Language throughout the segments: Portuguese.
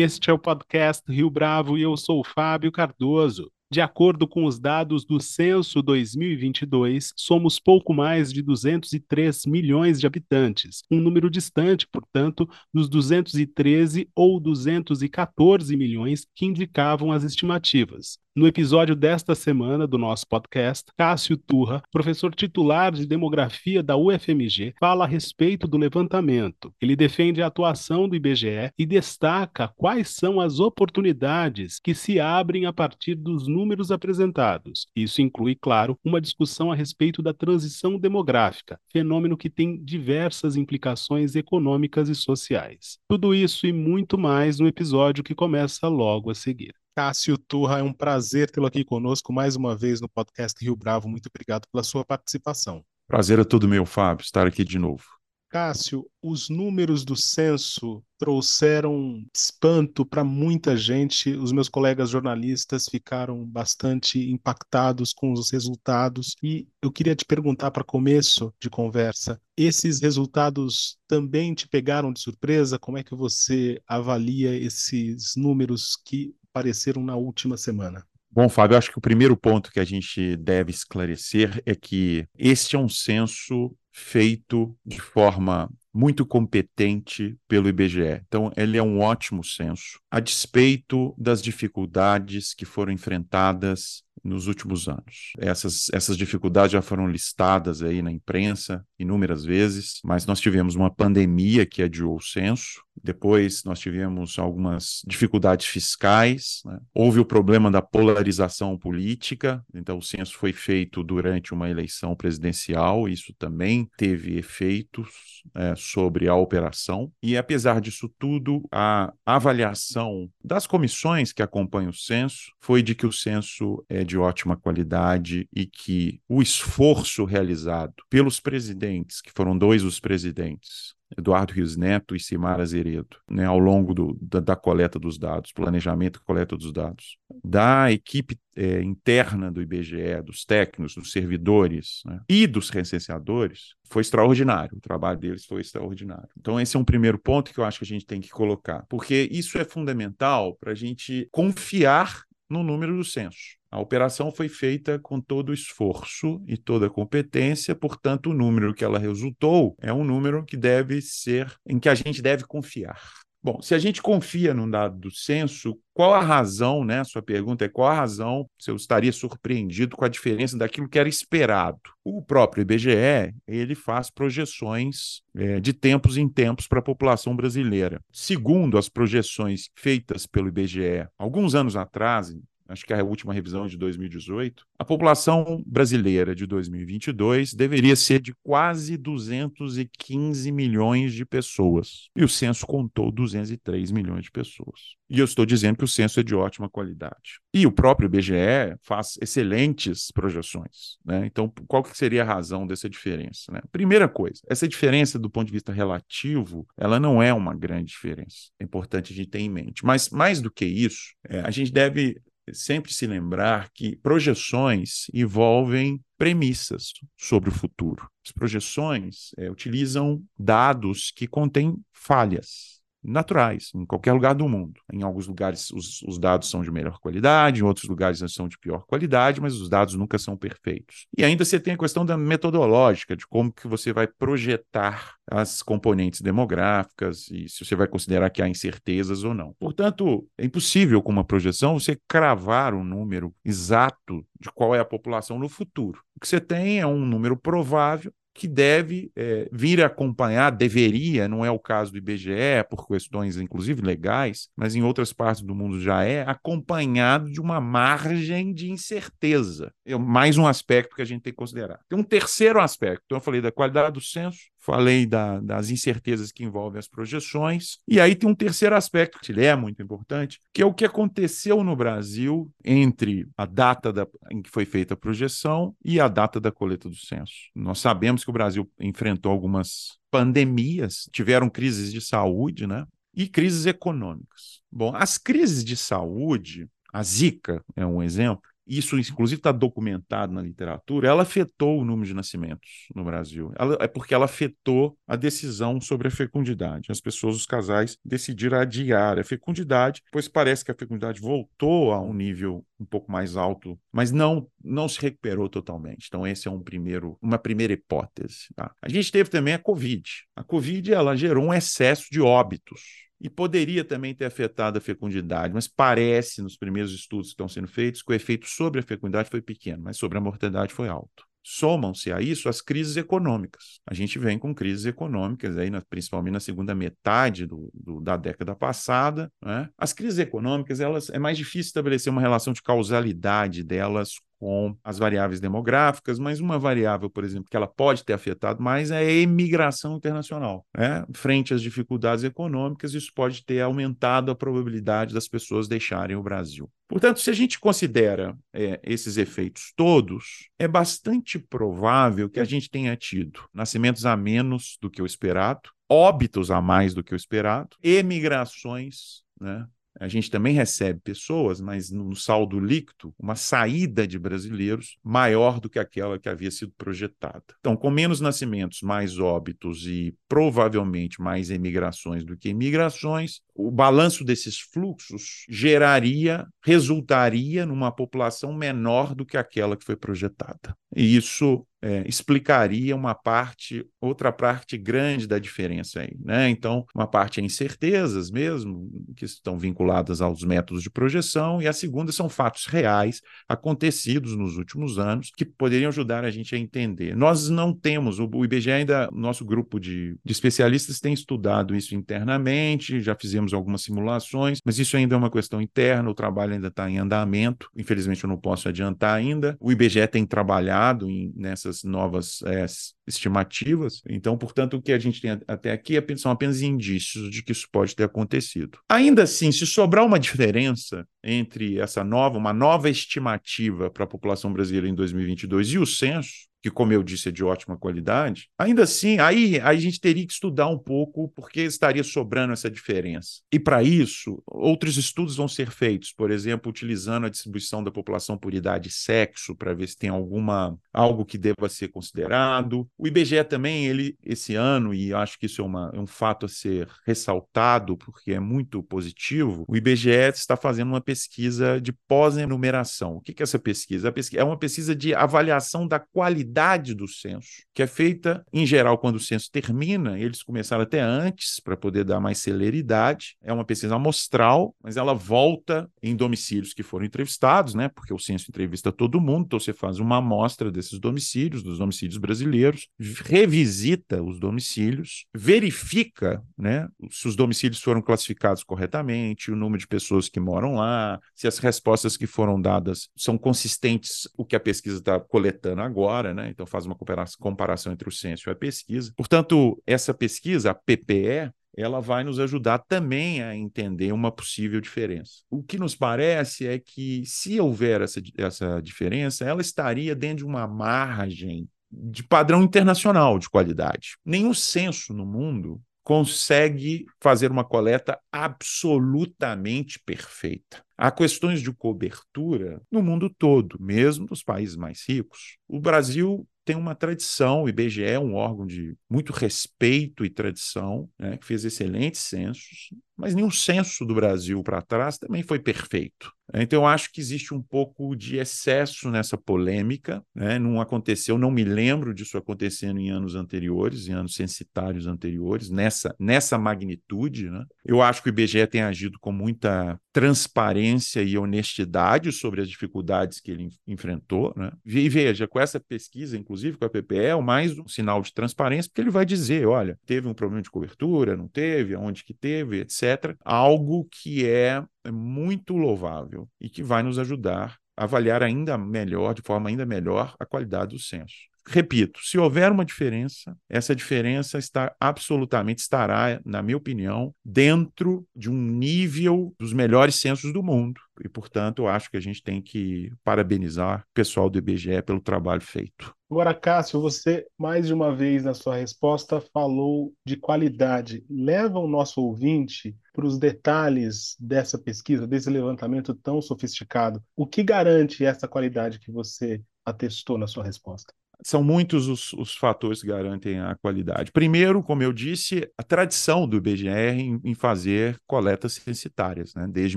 Este é o podcast Rio Bravo e eu sou o Fábio Cardoso. De acordo com os dados do Censo 2022, somos pouco mais de 203 milhões de habitantes, um número distante, portanto, dos 213 ou 214 milhões que indicavam as estimativas. No episódio desta semana do nosso podcast, Cássio Turra, professor titular de demografia da UFMG, fala a respeito do levantamento. Ele defende a atuação do IBGE e destaca quais são as oportunidades que se abrem a partir dos números apresentados. Isso inclui, claro, uma discussão a respeito da transição demográfica, fenômeno que tem diversas implicações econômicas e sociais. Tudo isso e muito mais no episódio que começa logo a seguir. Cássio Turra, é um prazer tê-lo aqui conosco mais uma vez no podcast Rio Bravo. Muito obrigado pela sua participação. Prazer é todo meu, Fábio, estar aqui de novo. Cássio, os números do censo trouxeram espanto para muita gente. Os meus colegas jornalistas ficaram bastante impactados com os resultados. E eu queria te perguntar, para começo de conversa, esses resultados também te pegaram de surpresa? Como é que você avalia esses números que apareceram na última semana? Bom, Fábio, acho que o primeiro ponto que a gente deve esclarecer é que este é um censo feito de forma muito competente pelo IBGE. Então, ele é um ótimo censo, a despeito das dificuldades que foram enfrentadas nos últimos anos. Essas, essas dificuldades já foram listadas aí na imprensa inúmeras vezes, mas nós tivemos uma pandemia que adiou o censo, depois nós tivemos algumas dificuldades fiscais, né? houve o problema da polarização política, então o censo foi feito durante uma eleição presidencial, isso também teve efeitos é, sobre a operação, e apesar disso tudo, a avaliação das comissões que acompanham o censo foi de que o censo é de ótima qualidade e que o esforço realizado pelos presidentes, que foram dois os presidentes, Eduardo Rios Neto e Simar Azeredo, né, ao longo do, da, da, coleta dos dados, planejamento e coleta dos dados, da equipe é, interna do IBGE, dos técnicos, dos servidores né, e dos recenseadores, foi extraordinário. O trabalho deles foi extraordinário. Então, esse é um primeiro ponto que eu acho que a gente tem que colocar, porque isso é fundamental para a gente confiar no número do censo. A operação foi feita com todo o esforço e toda a competência, portanto, o número que ela resultou é um número que deve ser, em que a gente deve confiar. Bom, se a gente confia num dado do censo, qual a razão, né? Sua pergunta é qual a razão se eu estaria surpreendido com a diferença daquilo que era esperado. O próprio IBGE, ele faz projeções é, de tempos em tempos para a população brasileira. Segundo as projeções feitas pelo IBGE alguns anos atrás, acho que é a última revisão de 2018, a população brasileira de 2022 deveria ser de quase 215 milhões de pessoas. E o censo contou 203 milhões de pessoas. E eu estou dizendo que o censo é de ótima qualidade. E o próprio IBGE faz excelentes projeções. Né? Então, qual que seria a razão dessa diferença? Né? Primeira coisa, essa diferença do ponto de vista relativo, ela não é uma grande diferença. É importante a gente ter em mente. Mas, mais do que isso, é, a gente deve sempre se lembrar que projeções envolvem premissas sobre o futuro. As projeções é, utilizam dados que contêm falhas naturais, em qualquer lugar do mundo. Em alguns lugares os, os, dados são de melhor qualidade, em outros lugares são de pior qualidade, mas os dados nunca são perfeitos. E ainda você tem a questão da metodológica, de como que você vai projetar as componentes demográficas e se você vai considerar que há incertezas ou não. Portanto, é impossível com uma projeção você cravar um número exato de qual é a população no futuro. O que você tem é um número provável que deve é, vir acompanhar, deveria, não é o caso do IBGE, por questões inclusive legais, mas em outras partes do mundo já é, acompanhado de uma margem de incerteza. É mais um aspecto que a gente tem que considerar. Tem um terceiro aspecto. Então, eu falei da qualidade do censo, falei da, das incertezas que envolvem as projeções, e aí tem um terceiro aspecto que é muito importante, que é o que aconteceu no Brasil entre a data da, em que foi feita a projeção e a data da coleta do censo. Nós sabemos que o Brasil enfrentou algumas pandemias, tiveram crises de saúde, né? E crises econômicas. Bom, as crises de saúde, a Zika é um exemplo, isso inclusive está documentado na literatura, ela afetou o número de nascimentos no Brasil. Ela, é porque ela afetou a decisão sobre a fecundidade. As pessoas, os casais, decidiram adiar a fecundidade, pois parece que a fecundidade voltou a um nível um pouco mais alto, mas não não se recuperou totalmente. Então esse é um primeiro, uma primeira hipótese. Tá? A gente teve também a Covid. A Covid ela gerou um excesso de óbitos e poderia também ter afetado a fecundidade, mas parece, nos primeiros estudos que estão sendo feitos, que o efeito sobre a fecundidade foi pequeno, mas sobre a mortalidade foi alto. Somam-se a isso as crises econômicas. A gente vem com crises econômicas, aí, principalmente na segunda metade do, do, da década passada. Né? As crises econômicas, elas é mais difícil estabelecer uma relação de causalidade delas com as variáveis demográficas, mas uma variável, por exemplo, que ela pode ter afetado mais é a emigração internacional. Né? Frente às dificuldades econômicas, isso pode ter aumentado a probabilidade das pessoas deixarem o Brasil. Portanto, se a gente considera é, esses efeitos todos, é bastante provável que a gente tenha tido nascimentos a menos do que o esperado, óbitos a mais do que o esperado, emigrações né, a gente também recebe pessoas, mas no saldo líquido, uma saída de brasileiros maior do que aquela que havia sido projetada. Então, com menos nascimentos, mais óbitos e provavelmente mais emigrações do que imigrações, o balanço desses fluxos geraria, resultaria numa população menor do que aquela que foi projetada. E isso é, explicaria uma parte, outra parte grande da diferença aí, né? Então, uma parte é incertezas mesmo, que estão vinculadas aos métodos de projeção, e a segunda são fatos reais acontecidos nos últimos anos que poderiam ajudar a gente a entender. Nós não temos, o IBGE ainda, nosso grupo de, de especialistas tem estudado isso internamente, já fizemos algumas simulações, mas isso ainda é uma questão interna, o trabalho ainda está em andamento, infelizmente eu não posso adiantar ainda. O IBGE tem trabalhado em, nessas essas novas é, estimativas. Então, portanto, o que a gente tem até aqui é, são apenas indícios de que isso pode ter acontecido. Ainda assim, se sobrar uma diferença entre essa nova, uma nova estimativa para a população brasileira em 2022 e o censo, que, como eu disse, é de ótima qualidade, ainda assim, aí, a gente teria que estudar um pouco porque estaria sobrando essa diferença. E para isso, outros estudos vão ser feitos, por exemplo, utilizando a distribuição da população por idade e sexo, para ver se tem alguma algo que deva ser considerado. O IBGE também, ele, esse ano, e acho que isso é, uma, é um fato a ser ressaltado, porque é muito positivo, o IBGE está fazendo uma pesquisa de pós-enumeração. O que é essa pesquisa é uma pesquisa de avaliação da qualidade qualidade do censo, que é feita, em geral, quando o censo termina, eles começaram até antes, para poder dar mais celeridade. É uma pesquisa amostral, mas ela volta em domicílios que foram entrevistados, né? Porque o censo entrevista todo mundo, então você faz uma amostra desses domicílios, dos domicílios brasileiros, revisita os domicílios, verifica, né, se os domicílios foram classificados corretamente, o número de pessoas que moram lá, se as respostas que foram dadas são consistentes o que a pesquisa está coletando agora, né? Né? Então faz uma comparação entre o censo e a pesquisa. Portanto, essa pesquisa, a PPE, ela vai nos ajudar também a entender uma possível diferença. O que nos parece é que, se houver essa, essa diferença, ela estaria dentro de uma margem de padrão internacional de qualidade. Nenhum censo no mundo consegue fazer uma coleta absolutamente perfeita. Há questões de cobertura no mundo todo, mesmo nos países mais ricos. O Brasil tem uma tradição, o IBGE é um órgão de muito respeito e tradição, né, que fez excelentes censos, mas nenhum censo do Brasil para trás também foi perfeito. Então, eu acho que existe um pouco de excesso nessa polêmica. Né? Não aconteceu, não me lembro disso acontecendo em anos anteriores, em anos censitários anteriores, nessa, nessa magnitude. Né? Eu acho que o IBGE tem agido com muita transparência e honestidade sobre as dificuldades que ele enfrentou. Né? E veja, com essa pesquisa, inclusive com a PPE, é mais um sinal de transparência, porque ele vai dizer: olha, teve um problema de cobertura, não teve, aonde que teve, etc. Algo que é muito louvável e que vai nos ajudar a avaliar ainda melhor, de forma ainda melhor, a qualidade do censo. Repito, se houver uma diferença, essa diferença está absolutamente estará, na minha opinião, dentro de um nível dos melhores censos do mundo. E, portanto, acho que a gente tem que parabenizar o pessoal do IBGE pelo trabalho feito. Agora, Cássio, você mais de uma vez na sua resposta falou de qualidade. Leva o nosso ouvinte para os detalhes dessa pesquisa, desse levantamento tão sofisticado. O que garante essa qualidade que você atestou na sua resposta? São muitos os, os, fatores que garantem a qualidade. Primeiro, como eu disse, a tradição do IBGE em, em fazer coletas censitárias. Né? Desde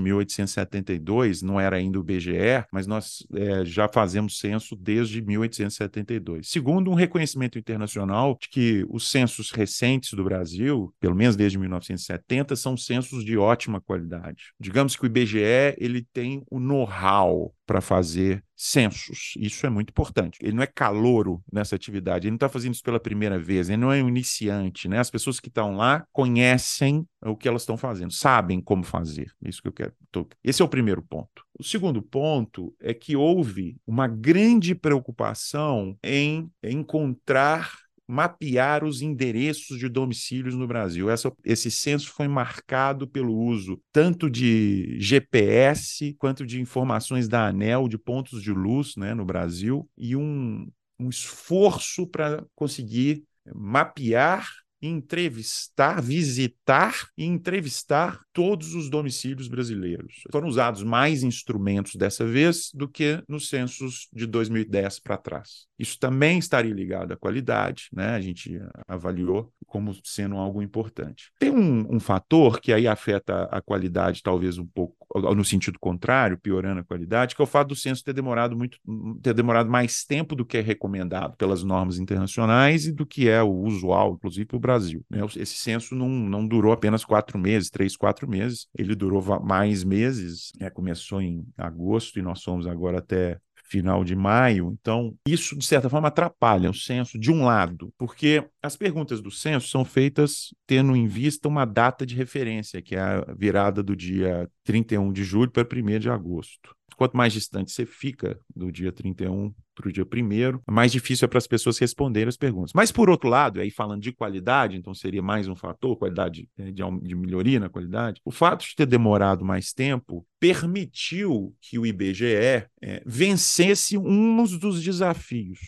1872, não era ainda o IBGE, mas nós é, já fazemos censo desde 1872. Segundo, um reconhecimento internacional de que os censos recentes do Brasil, pelo menos desde 1970, são censos de ótima qualidade. Digamos que o IBGE ele tem o know-how para fazer censos. Isso é muito importante. Ele não é calouro nessa atividade, ele não está fazendo isso pela primeira vez, ele não é um iniciante. Né? As pessoas que estão lá conhecem o que elas estão fazendo, sabem como fazer. Isso que eu quero. Esse é o primeiro ponto. O segundo ponto é que houve uma grande preocupação em encontrar mapear os endereços de domicílios no Brasil. Essa, esse censo foi marcado pelo uso tanto de GPS quanto de informações da ANEL, de pontos de luz né, no Brasil, e um, um esforço para conseguir mapear entrevistar, visitar e entrevistar todos os domicílios brasileiros. Foram usados mais instrumentos dessa vez do que nos censos de 2010 para trás. Isso também estaria ligado à qualidade, né? A gente avaliou como sendo algo importante. Tem um, um fator que aí afeta a qualidade, talvez um pouco no sentido contrário, piorando a qualidade, que é o fato do censo ter demorado muito, ter demorado mais tempo do que é recomendado pelas normas internacionais e do que é o usual, inclusive para o Brasil. Né? Esse censo não, não durou apenas quatro meses, três, quatro meses, ele durou mais meses, né? começou em agosto e nós somos agora até final de maio. Então, isso, de certa forma, atrapalha o censo, de um lado, porque as perguntas do censo são feitas tendo em vista uma data de referência, que é a virada do dia 31 de julho para 1 de agosto. Quanto mais distante você fica do dia 31 para o dia 1 mais difícil é para as pessoas responderem as perguntas. Mas, por outro lado, aí falando de qualidade, então seria mais um fator, qualidade né, de, de melhoria na qualidade, o fato de ter demorado mais tempo permitiu que o IBGE é, vencesse um dos desafios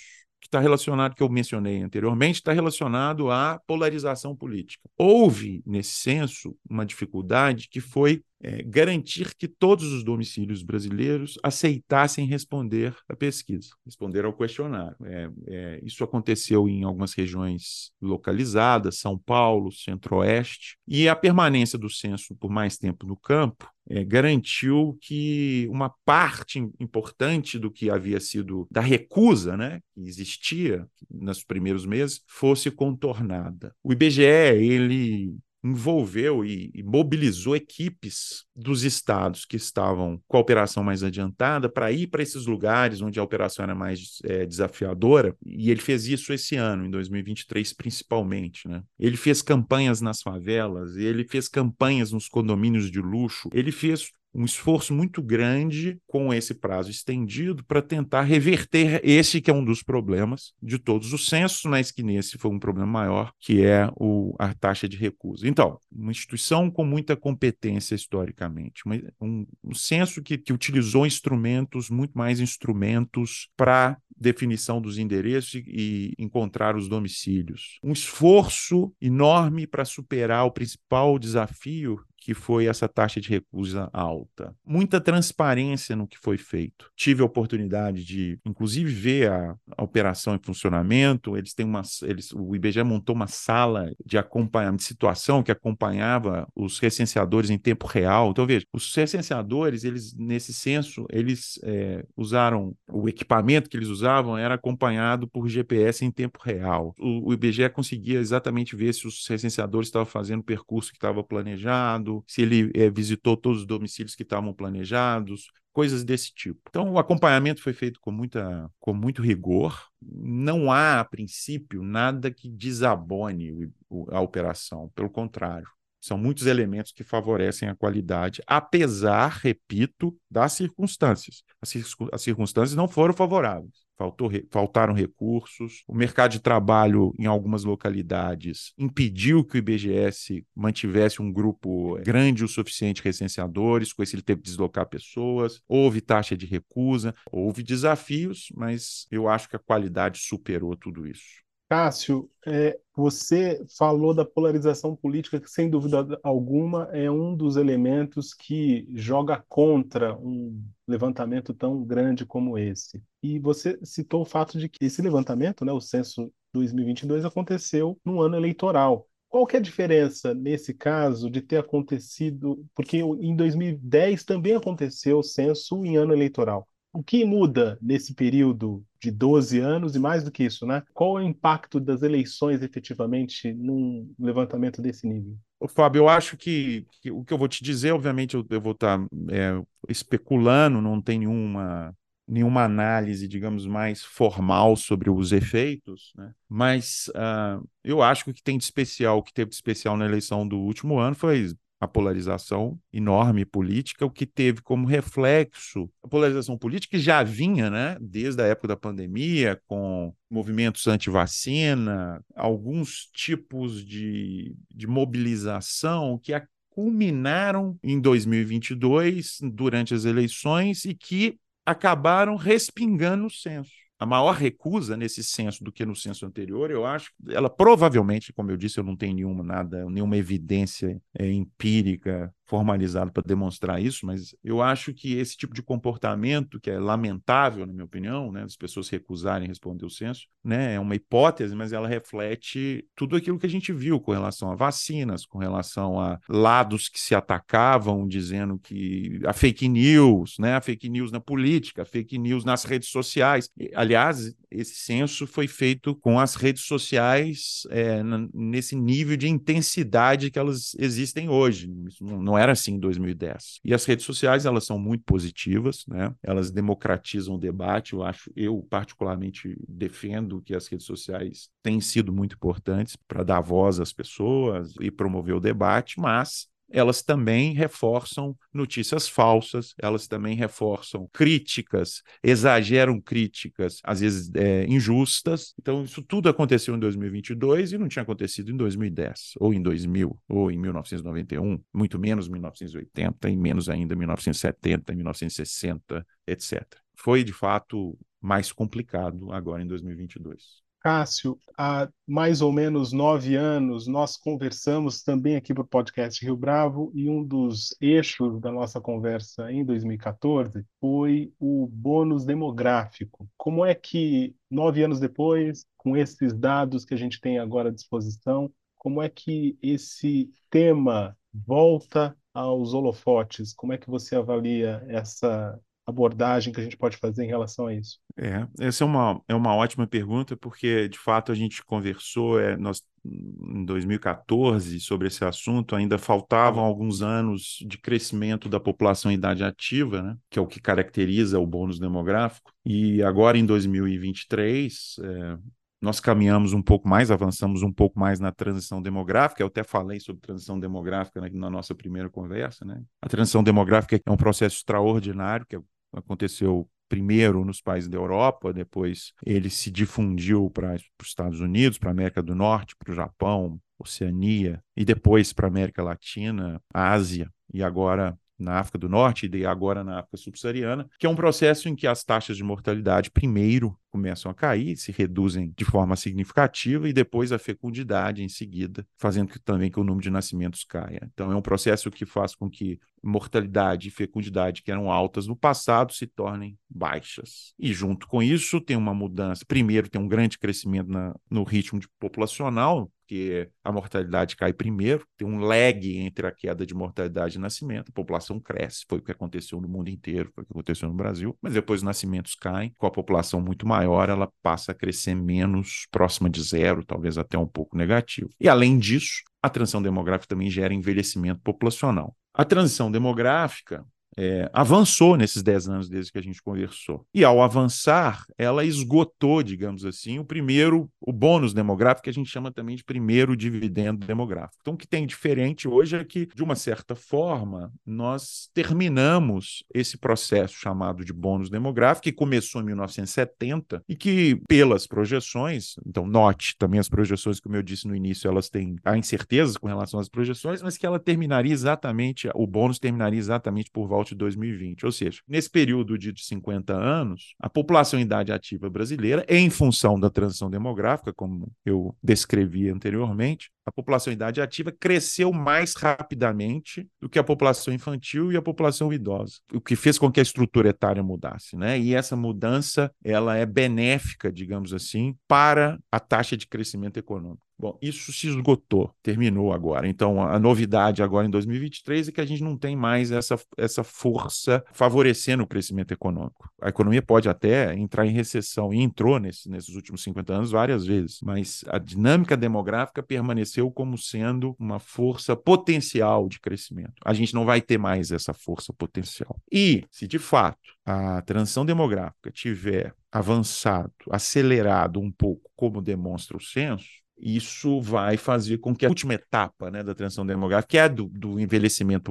que está relacionado, que eu mencionei anteriormente, está relacionado à polarização política. Houve, nesse censo, uma dificuldade que foi é, garantir que todos os domicílios brasileiros aceitassem responder à pesquisa, responder ao questionário. É, é, isso aconteceu em algumas regiões localizadas, São Paulo, Centro-Oeste, e a permanência do censo por mais tempo no campo é, garantiu que uma parte importante do que havia sido da recusa, né, que existia nos primeiros meses, fosse contornada. O IBGE ele envolveu e, e, mobilizou equipes dos estados que estavam com a operação mais adiantada para ir para esses lugares onde a operação era mais é, desafiadora, e ele fez isso esse ano, em 2023, principalmente. Né? Ele fez campanhas nas favelas, ele fez campanhas nos condomínios de luxo, ele fez um esforço muito grande com esse prazo estendido para tentar reverter esse que é um dos problemas de todos os censos, mas que nesse foi um problema maior, que é o, a taxa de recusa. Então, uma instituição com muita competência historicamente, uma, um, um censo que, que utilizou instrumentos, muito mais instrumentos para definição dos endereços e encontrar os domicílios. Um esforço enorme para superar o principal desafio que foi essa taxa de recusa alta. Muita transparência no que foi feito. Tive a oportunidade de, inclusive, ver a, a operação em funcionamento. Eles têm uma, eles, o IBGE montou uma sala de acompanhamento de situação que acompanhava os recenseadores em tempo real. Então, veja, os recenseadores, eles nesse censo, eles é, usaram o equipamento que eles usavam era acompanhado por GPS em tempo real. O, o IBGE conseguia exatamente ver se os recenseadores estavam fazendo o percurso que estava planejado, se ele é, visitou todos os domicílios que estavam planejados, coisas desse tipo. Então, o acompanhamento foi feito com, muita, com muito rigor. Não há, a princípio, nada que desabone a operação, pelo contrário. São muitos elementos que favorecem a qualidade, apesar, repito, das circunstâncias. As, circunstâncias não foram favoráveis faltou, faltaram recursos, o mercado de trabalho em algumas localidades impediu que o IBGS mantivesse um grupo grande o suficiente de recenseadores, com isso ele teve que deslocar pessoas, houve taxa de recusa, houve desafios, mas eu acho que a qualidade superou tudo isso. Cássio, é, você falou da polarização política, que sem dúvida alguma é um dos elementos que joga contra um levantamento tão grande como esse. E você citou o fato de que esse levantamento, né, o censo 2022, aconteceu no ano eleitoral. Qual que é a diferença nesse caso de ter acontecido, porque em 2010 também aconteceu o censo em ano eleitoral. O que muda nesse período de 12 anos e mais do que isso, né? Qual é o impacto das eleições efetivamente num levantamento desse nível? Ô, Fábio, eu acho que, que, o que eu vou te dizer, obviamente, eu, eu vou estar é, especulando, não tem nenhuma, nenhuma análise, digamos, mais formal sobre os efeitos, né? mas uh, eu acho que o que tem de especial, o que teve de especial na eleição do último ano foi a polarização enorme política, o que teve como reflexo a polarização política que já vinha, né, desde a época da pandemia, com movimentos anti-vacina, alguns tipos de, de mobilização que culminaram em 2022, durante as eleições, e que acabaram respingando o censo a maior recusa nesse censo do que no censo anterior, eu acho, ela provavelmente, como eu disse, eu não tenho nenhuma nada, nenhuma evidência é, empírica formalizado para demonstrar isso, mas eu acho que esse tipo de comportamento, que é lamentável, na minha opinião, né, as pessoas recusarem responder o censo, né, é uma hipótese, mas ela reflete tudo aquilo que a gente viu com relação a vacinas, com relação a lados que se atacavam, dizendo que a fake news, né, a fake news na política, a fake news nas redes sociais. Aliás, esse censo foi feito com as redes sociais é, nesse nível de intensidade que elas existem hoje. Isso não era assim em 2010. E as redes sociais, elas são muito positivas, né? Elas democratizam o debate. Eu acho, eu particularmente defendo que as redes sociais têm sido muito importantes para dar voz às pessoas e promover o debate, mas elas também reforçam notícias falsas, elas também reforçam críticas, exageram críticas, às vezes é, injustas. Então, isso tudo aconteceu em 2022 e não tinha acontecido em 2010, ou em 2000, ou em 1991, muito menos 1980 e menos ainda 1970, 1960, etc. Foi, de fato, mais complicado agora em 2022. Cássio, há mais ou menos nove anos nós conversamos também aqui para o podcast Rio Bravo e um dos eixos da nossa conversa em 2014 foi o bônus demográfico. Como é que nove anos depois, com esses dados que a gente tem agora à disposição, como é que esse tema volta aos holofotes? Como é que você avalia essa abordagem que a gente pode fazer em relação a isso? É, essa é uma, é uma ótima pergunta, porque de fato a gente conversou é, nós, em 2014 sobre esse assunto, ainda faltavam alguns anos de crescimento da população em idade ativa, né, que é o que caracteriza o bônus demográfico, e agora em 2023. É, nós caminhamos um pouco mais, avançamos um pouco mais na transição demográfica. Eu até falei sobre transição demográfica na nossa primeira conversa. Né? A transição demográfica é um processo extraordinário que aconteceu primeiro nos países da Europa, depois ele se difundiu para os Estados Unidos, para a América do Norte, para o Japão, Oceania, e depois para a América Latina, Ásia, e agora na África do Norte e agora na África subsaariana, que é um processo em que as taxas de mortalidade primeiro começam a cair, se reduzem de forma significativa e depois a fecundidade em seguida, fazendo que, também que o número de nascimentos caia. Então é um processo que faz com que mortalidade e fecundidade que eram altas no passado se tornem baixas. E junto com isso tem uma mudança, primeiro tem um grande crescimento na, no ritmo populacional, porque a mortalidade cai primeiro, tem um lag entre a queda de mortalidade e nascimento, a população cresce, foi o que aconteceu no mundo inteiro, foi o que aconteceu no Brasil, mas depois os nascimentos caem, com a população muito maior, ela passa a crescer menos, próxima de zero, talvez até um pouco negativo. E além disso, a transição demográfica também gera envelhecimento populacional. A transição demográfica é, avançou nesses 10 anos desde que a gente conversou. E ao avançar, ela esgotou, digamos assim, o primeiro, o bônus demográfico, que a gente chama também de primeiro dividendo demográfico. Então, o que tem diferente hoje é que, de uma certa forma, nós terminamos esse processo chamado de bônus demográfico, que começou em 1970 e que, pelas projeções, então note também as projeções, como eu disse no início, elas têm incertezas com relação às projeções, mas que ela terminaria exatamente, o bônus terminaria exatamente por volta de 2020. Ou seja, nesse período de 50 anos, a população em idade ativa brasileira, em função da transição demográfica, como eu descrevi anteriormente, a população em idade ativa cresceu mais rapidamente do que a população infantil e a população idosa, o que fez com que a estrutura etária mudasse, né? E essa mudança, ela é benéfica, digamos assim, para a taxa de crescimento econômico. Bom, isso se esgotou, terminou agora. Então, a novidade agora em 2023 é que a gente não tem mais essa, essa força favorecendo o crescimento econômico. A economia pode até entrar em recessão, e entrou nesse, nesses últimos 50 anos várias vezes, mas a dinâmica demográfica permaneceu como sendo uma força potencial de crescimento. A gente não vai ter mais essa força potencial. E, se de fato a transição demográfica tiver avançado, acelerado um pouco, como demonstra o censo, isso vai fazer com que a última etapa né, da transição demográfica, que é do, do envelhecimento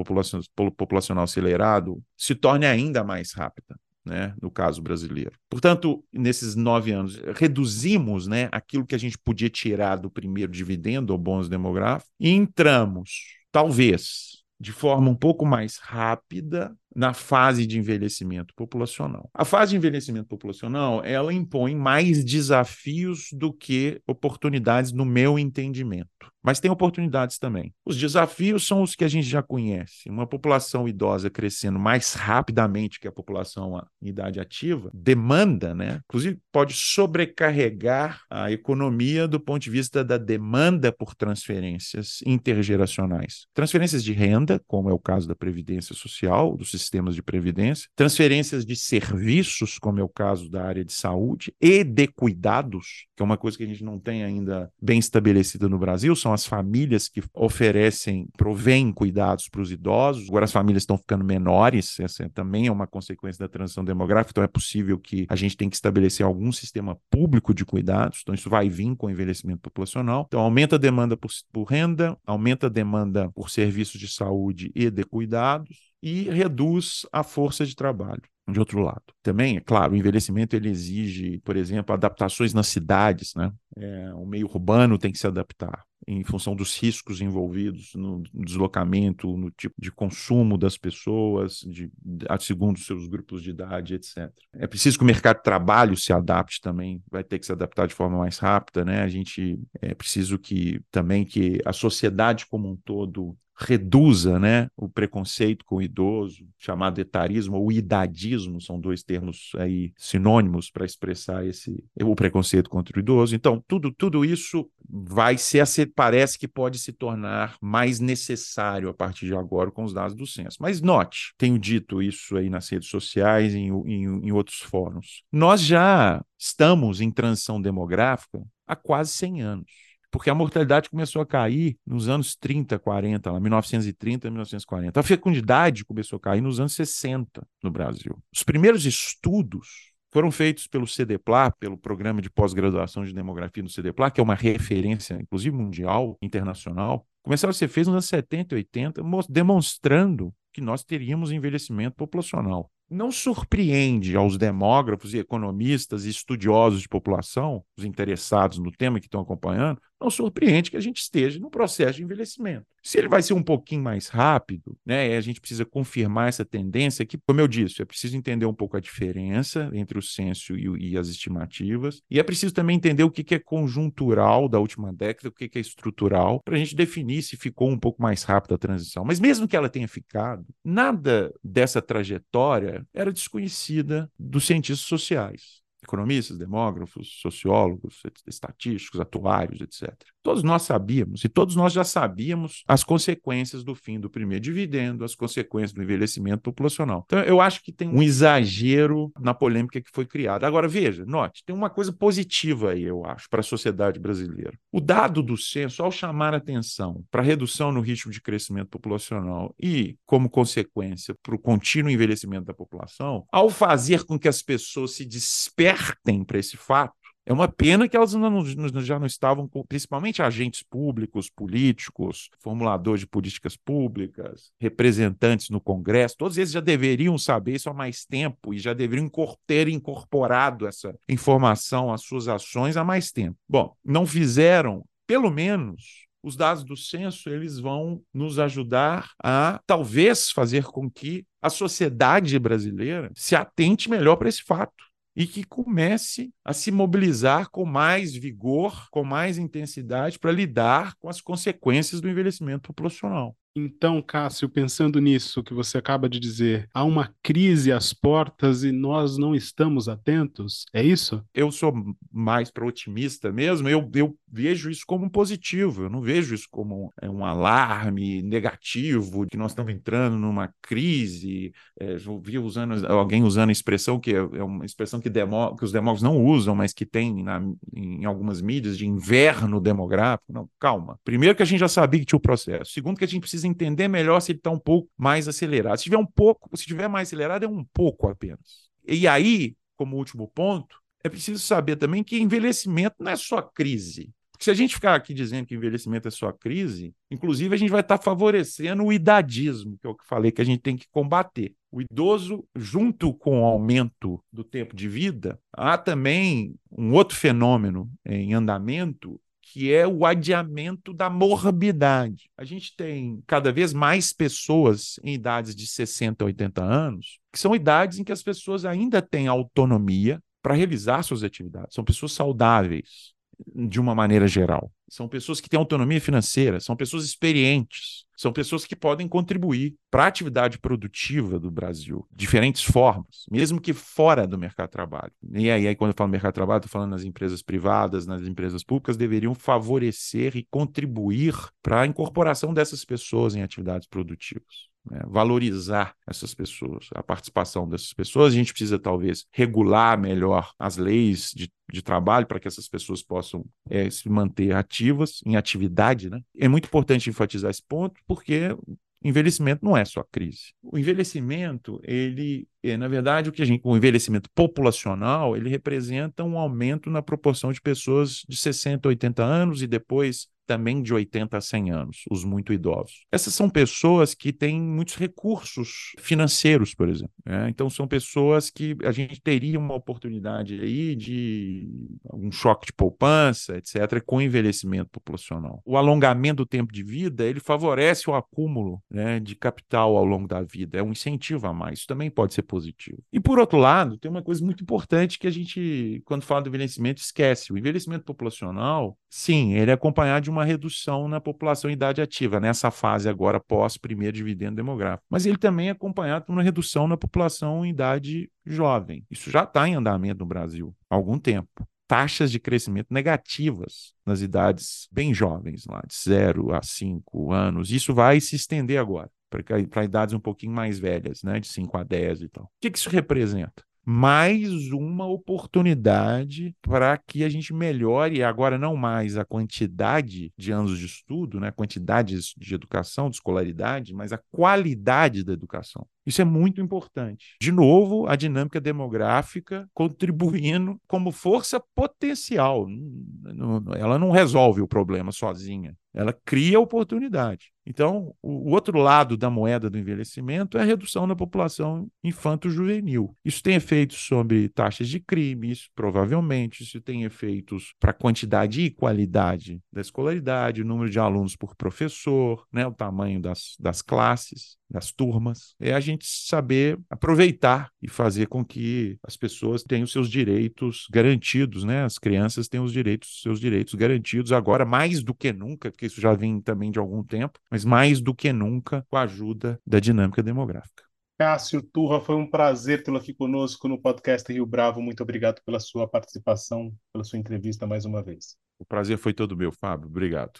populacional, acelerado, se torne ainda mais rápida. Né, no caso brasileiro. Portanto, nesses nove anos, reduzimos né, aquilo que a gente podia tirar do primeiro dividendo ou bônus demográfico e entramos, talvez, de forma um pouco mais rápida na fase de envelhecimento populacional. A fase de envelhecimento populacional, ela impõe mais desafios do que oportunidades no meu entendimento. Mas tem oportunidades também. Os desafios são os que a gente já conhece. Uma população idosa crescendo mais rapidamente que a população em idade ativa demanda, né? Inclusive pode sobrecarregar a economia do ponto de vista da demanda por transferências intergeracionais. Transferências de renda, como é o caso da previdência social, do sistema sistemas de previdência, transferências de serviços, como é o caso da área de saúde, e de cuidados, que é uma coisa que a gente não tem ainda bem estabelecida no Brasil, são as famílias que oferecem, provêm cuidados para os idosos. Agora as famílias estão ficando menores, essa também é uma consequência da transição demográfica, então é possível que a gente tenha que estabelecer algum sistema público de cuidados, então isso vai vir com o envelhecimento populacional. Então aumenta a demanda por, por renda, aumenta a demanda por serviços de saúde e de cuidados, e reduz a força de trabalho. De outro lado, também, é claro, o envelhecimento ele exige, por exemplo, adaptações nas cidades, né? É, o meio urbano tem que se adaptar em função dos riscos envolvidos no deslocamento, no tipo de consumo das pessoas, de, segundo seus grupos de idade, etc. É preciso que o mercado de trabalho se adapte também, vai ter que se adaptar de forma mais rápida, né? A gente é preciso que também que a sociedade como um todo reduza né, o preconceito com o idoso, chamado etarismo ou idadismo, são dois termos aí sinônimos para expressar esse o preconceito contra o idoso. Então, tudo, tudo isso vai ser, parece que pode se tornar mais necessário a partir de agora com os dados do censo. Mas note, tenho dito isso aí nas redes sociais em, em, em outros fóruns. Nós já estamos em transição demográfica há quase 100 anos porque a mortalidade começou a cair nos anos 30, 40, lá, 1930, 1940. A fecundidade começou a cair nos anos 60 no Brasil. Os primeiros estudos foram feitos pelo CDPLA, pelo Programa de Pós-Graduação de Demografia do CDPLA, que é uma referência, inclusive mundial, internacional. Começaram a ser feitos nos anos 70 e 80, demonstrando que nós teríamos envelhecimento populacional não surpreende aos demógrafos e economistas e estudiosos de população, os interessados no tema que estão acompanhando, não surpreende que a gente esteja no processo de envelhecimento. Se ele vai ser um pouquinho mais rápido, né, a gente precisa confirmar essa tendência que, como eu disse, é preciso entender um pouco a diferença entre o censo e, e as estimativas, e é preciso também entender o que, que é conjuntural da última década, o que, que é estrutural, para a gente definir se ficou um pouco mais rápida a transição. Mas mesmo que ela tenha ficado, nada dessa trajetória era desconhecida dos cientistas sociais economistas, demógrafos, sociólogos, estatísticos, atuários, etc. Todos nós sabíamos, e todos nós já sabíamos as consequências do fim do primeiro dividendo, as consequências do envelhecimento populacional. Então, eu acho que tem um exagero na polêmica que foi criada. Agora, veja, note, tem uma coisa positiva aí, eu acho, para a sociedade brasileira. O dado do censo, ao chamar atenção para a redução no ritmo de crescimento populacional e, como consequência, para o contínuo envelhecimento da população, ao fazer com que as pessoas se despertem para esse fato, é uma pena que elas não, já não estavam, principalmente agentes públicos, políticos, formuladores de políticas públicas, representantes no Congresso, todos eles já deveriam saber isso há mais tempo e já deveriam ter incorporado essa informação às suas ações há mais tempo. Bom, não fizeram, pelo menos os dados do censo eles vão nos ajudar a talvez fazer com que a sociedade brasileira se atente melhor para esse fato e que comece a se mobilizar com mais vigor, com mais intensidade para lidar com as consequências do envelhecimento populacional. Então, Cássio, pensando nisso que você acaba de dizer, há uma crise às portas e nós não estamos atentos? É isso? Eu sou mais para otimista mesmo, eu, eu vejo isso como positivo, eu não vejo isso como é, um alarme negativo, que nós estamos entrando numa crise. É, eu vi usando, alguém usando a expressão que é, é uma expressão que, demo, que os demógrafos não usam, mas que tem na, em algumas mídias de inverno demográfico. Não, calma. Primeiro que a gente já sabia que tinha o processo. Segundo que a gente precisa entender melhor se ele está um pouco mais acelerado. Se tiver um pouco, se tiver mais acelerado, é um pouco apenas. E aí, como último ponto, é preciso saber também que envelhecimento não é só crise. Porque se a gente ficar aqui dizendo que envelhecimento é só crise, inclusive a gente vai estar favorecendo o idadismo, que é o que falei que a gente tem que combater. O idoso, junto com o aumento do tempo de vida, há também um outro fenômeno em andamento, que é o adiamento da morbidade. A gente tem cada vez mais pessoas em idades de 60 a 80 anos, que são idades em que as pessoas ainda têm autonomia para realizar suas atividades. São pessoas saudáveis, de uma maneira geral. São pessoas que têm autonomia financeira, são pessoas experientes, são pessoas que podem contribuir para a atividade produtiva do Brasil, diferentes formas, mesmo que fora do mercado de trabalho. E aí, aí quando eu falo mercado de trabalho, estou falando nas empresas privadas, nas empresas públicas, deveriam favorecer e contribuir para a incorporação dessas pessoas em atividades produtivas né, valorizar essas pessoas, a participação dessas pessoas. A gente precisa, talvez, regular melhor as leis de, de trabalho para que essas pessoas possam é, se manter ativas, em atividade. Né? É muito importante enfatizar esse ponto, porque envelhecimento não é só crise. O envelhecimento, ele, é, na verdade, o que a gente, o envelhecimento populacional, ele representa um aumento na proporção de pessoas de 60, 80 anos e depois também de 80 a 100 anos, os muito idosos. Essas são pessoas que têm muitos recursos financeiros, por exemplo. Né? Então, são pessoas que a gente teria uma oportunidade aí de um choque de poupança, etc., com envelhecimento populacional. O alongamento do tempo de vida, ele favorece o acúmulo né, de capital ao longo da vida, é um incentivo a mais. Isso também pode ser positivo. E, por outro lado, tem uma coisa muito importante que a gente, quando fala do envelhecimento, esquece. O envelhecimento populacional, sim, ele é acompanhado de uma uma redução na população em idade ativa, nessa fase agora pós primeiro dividendo demográfico. Mas ele também é acompanhado por uma redução na população em idade jovem. Isso já está em andamento no Brasil há algum tempo. Taxas de crescimento negativas nas idades bem jovens, lá de 0 a 5 anos. Isso vai se estender agora para idades um pouquinho mais velhas, né, de 5 a 10 e tal. O que, que isso representa? Mais uma oportunidade para que a gente melhore agora não mais a quantidade de anos de estudo, né, quantidade de educação, de escolaridade, mas a qualidade da educação. Isso é muito importante. De novo, a dinâmica demográfica contribuindo como força potencial. Ela não resolve o problema sozinha, ela cria oportunidade. Então, o outro lado da moeda do envelhecimento é a redução da população infanto-juvenil. Isso tem efeitos sobre taxas de crime, isso, provavelmente, isso tem efeitos para a quantidade e qualidade da escolaridade, o número de alunos por professor, né, o tamanho das, das classes das turmas, é a gente saber aproveitar e fazer com que as pessoas tenham seus direitos garantidos, né? As crianças tenham os direitos, seus direitos garantidos agora mais do que nunca, que isso já vem também de algum tempo, mas mais do que nunca com a ajuda da dinâmica demográfica. Cássio Turra, foi um prazer tê-lo aqui conosco no podcast Rio Bravo. Muito obrigado pela sua participação, pela sua entrevista mais uma vez. O prazer foi todo meu, Fábio. Obrigado.